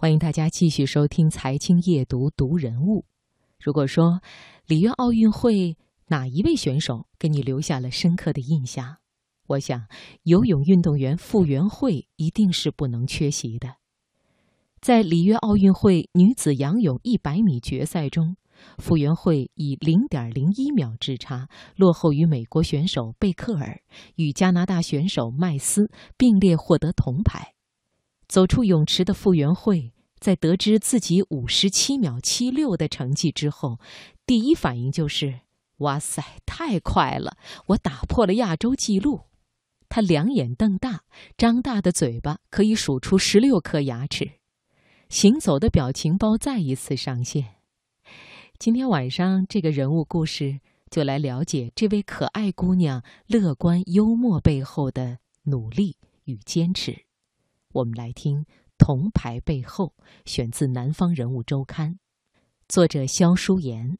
欢迎大家继续收听《财经夜读》读人物。如果说里约奥运会哪一位选手给你留下了深刻的印象，我想游泳运动员傅园慧一定是不能缺席的。在里约奥运会女子仰泳一百米决赛中，傅园慧以零点零一秒之差落后于美国选手贝克尔，与加拿大选手麦斯并列获得铜牌。走出泳池的傅园慧，在得知自己五十七秒七六的成绩之后，第一反应就是：“哇塞，太快了！我打破了亚洲纪录。”他两眼瞪大，张大的嘴巴可以数出十六颗牙齿，行走的表情包再一次上线。今天晚上，这个人物故事就来了解这位可爱姑娘乐观幽默背后的努力与坚持。我们来听《铜牌背后》，选自《南方人物周刊》，作者肖淑妍。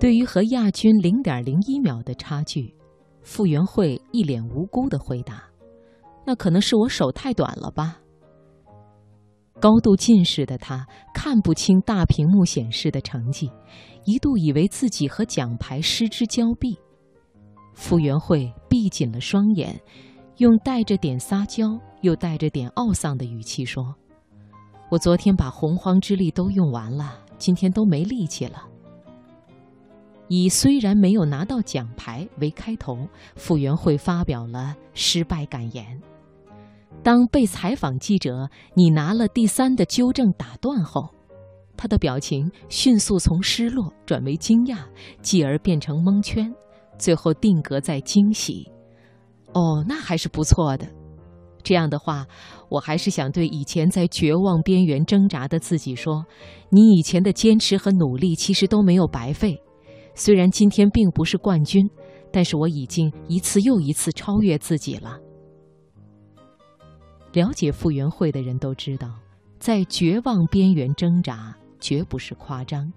对于和亚军零点零一秒的差距。傅园慧一脸无辜的回答：“那可能是我手太短了吧。”高度近视的他看不清大屏幕显示的成绩，一度以为自己和奖牌失之交臂。傅园慧闭紧了双眼，用带着点撒娇又带着点懊丧的语气说：“我昨天把洪荒之力都用完了，今天都没力气了。”以虽然没有拿到奖牌为开头，傅园慧发表了失败感言。当被采访记者“你拿了第三”的纠正打断后，他的表情迅速从失落转为惊讶，继而变成蒙圈，最后定格在惊喜。哦，那还是不错的。这样的话，我还是想对以前在绝望边缘挣扎的自己说：你以前的坚持和努力其实都没有白费。虽然今天并不是冠军，但是我已经一次又一次超越自己了。了解傅园慧的人都知道，在绝望边缘挣扎绝不是夸张。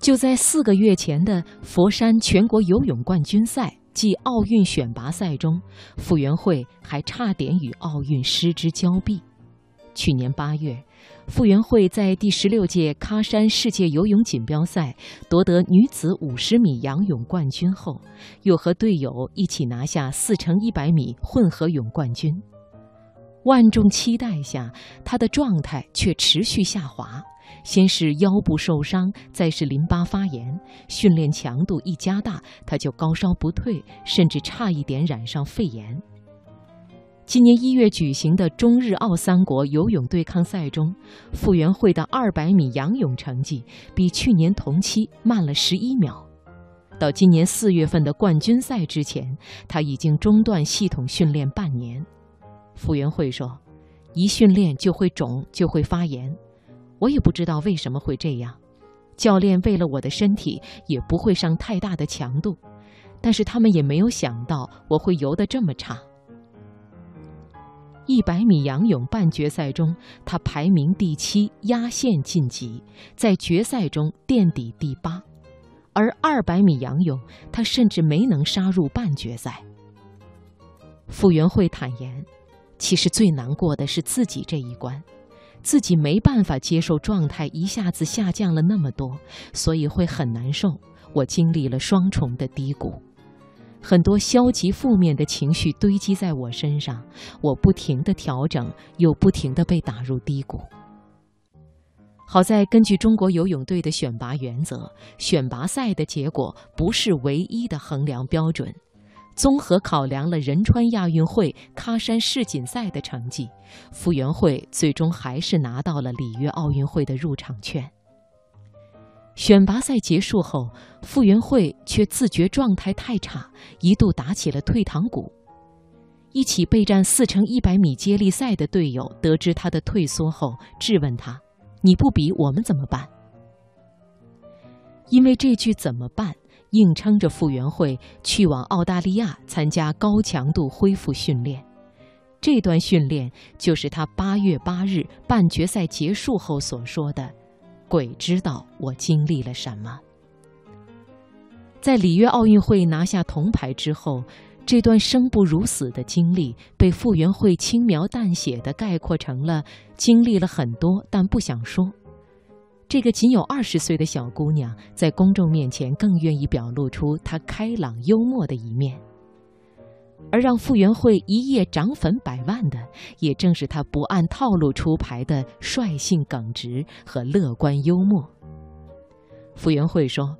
就在四个月前的佛山全国游泳冠军赛暨奥运选拔赛中，傅园慧还差点与奥运失之交臂。去年八月。傅园慧在第十六届喀山世界游泳锦标赛夺得女子五十米仰泳冠军后，又和队友一起拿下四乘一百米混合泳冠军。万众期待下，她的状态却持续下滑，先是腰部受伤，再是淋巴发炎，训练强度一加大，她就高烧不退，甚至差一点染上肺炎。今年一月举行的中日澳三国游泳对抗赛中，傅园慧的二百米仰泳成绩比去年同期慢了十一秒。到今年四月份的冠军赛之前，他已经中断系统训练半年。傅园慧说：“一训练就会肿，就会发炎，我也不知道为什么会这样。教练为了我的身体，也不会上太大的强度，但是他们也没有想到我会游得这么差。”一百米仰泳半决赛中，他排名第七，压线晋级，在决赛中垫底第八；而二百米仰泳，他甚至没能杀入半决赛。傅园慧坦言，其实最难过的是自己这一关，自己没办法接受状态一下子下降了那么多，所以会很难受。我经历了双重的低谷。很多消极负面的情绪堆积在我身上，我不停地调整，又不停地被打入低谷。好在根据中国游泳队的选拔原则，选拔赛的结果不是唯一的衡量标准。综合考量了仁川亚运会、喀山世锦赛的成绩，傅园慧最终还是拿到了里约奥运会的入场券。选拔赛结束后，傅园慧却自觉状态太差，一度打起了退堂鼓。一起备战四乘一百米接力赛的队友得知他的退缩后，质问他：“你不比我们怎么办？”因为这句“怎么办”，硬撑着傅园慧去往澳大利亚参加高强度恢复训练。这段训练就是他八月八日半决赛结束后所说的：“鬼知道我经历了什么。”在里约奥运会拿下铜牌之后，这段生不如死的经历被傅园慧轻描淡写地概括成了“经历了很多，但不想说”。这个仅有二十岁的小姑娘，在公众面前更愿意表露出她开朗幽默的一面。而让傅园慧一夜涨粉百万的，也正是她不按套路出牌的率性耿直和乐观幽默。傅园慧说：“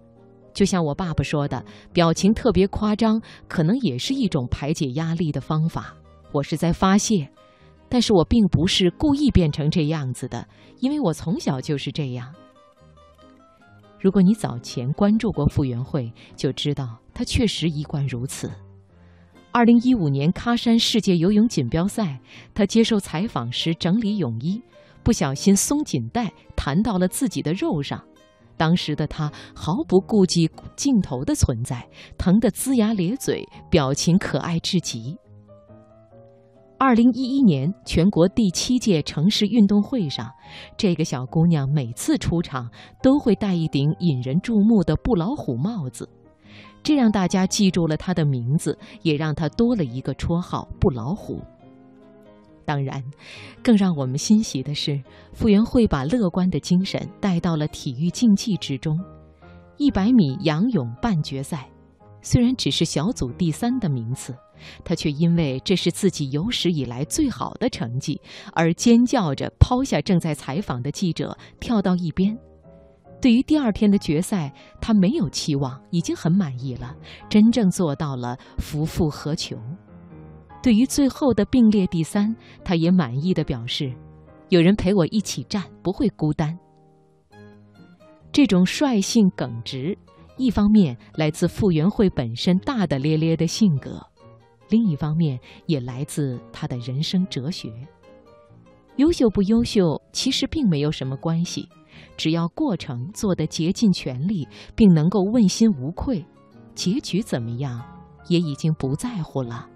就像我爸爸说的，表情特别夸张，可能也是一种排解压力的方法。我是在发泄，但是我并不是故意变成这样子的，因为我从小就是这样。如果你早前关注过傅园慧，就知道她确实一贯如此。”二零一五年喀山世界游泳锦标赛，他接受采访时整理泳衣，不小心松紧带弹到了自己的肉上。当时的他毫不顾及镜头的存在，疼得龇牙咧嘴，表情可爱至极。二零一一年全国第七届城市运动会上，这个小姑娘每次出场都会戴一顶引人注目的布老虎帽子。这让大家记住了他的名字，也让他多了一个绰号“不老虎”。当然，更让我们欣喜的是，傅园慧把乐观的精神带到了体育竞技之中。一百米仰泳半决赛，虽然只是小组第三的名次，他却因为这是自己有史以来最好的成绩，而尖叫着抛下正在采访的记者，跳到一边。对于第二天的决赛，他没有期望，已经很满意了，真正做到了夫复何求。对于最后的并列第三，他也满意的表示，有人陪我一起站，不会孤单。这种率性耿直，一方面来自傅园慧本身大大咧咧的性格，另一方面也来自他的人生哲学。优秀不优秀，其实并没有什么关系。只要过程做得竭尽全力，并能够问心无愧，结局怎么样，也已经不在乎了。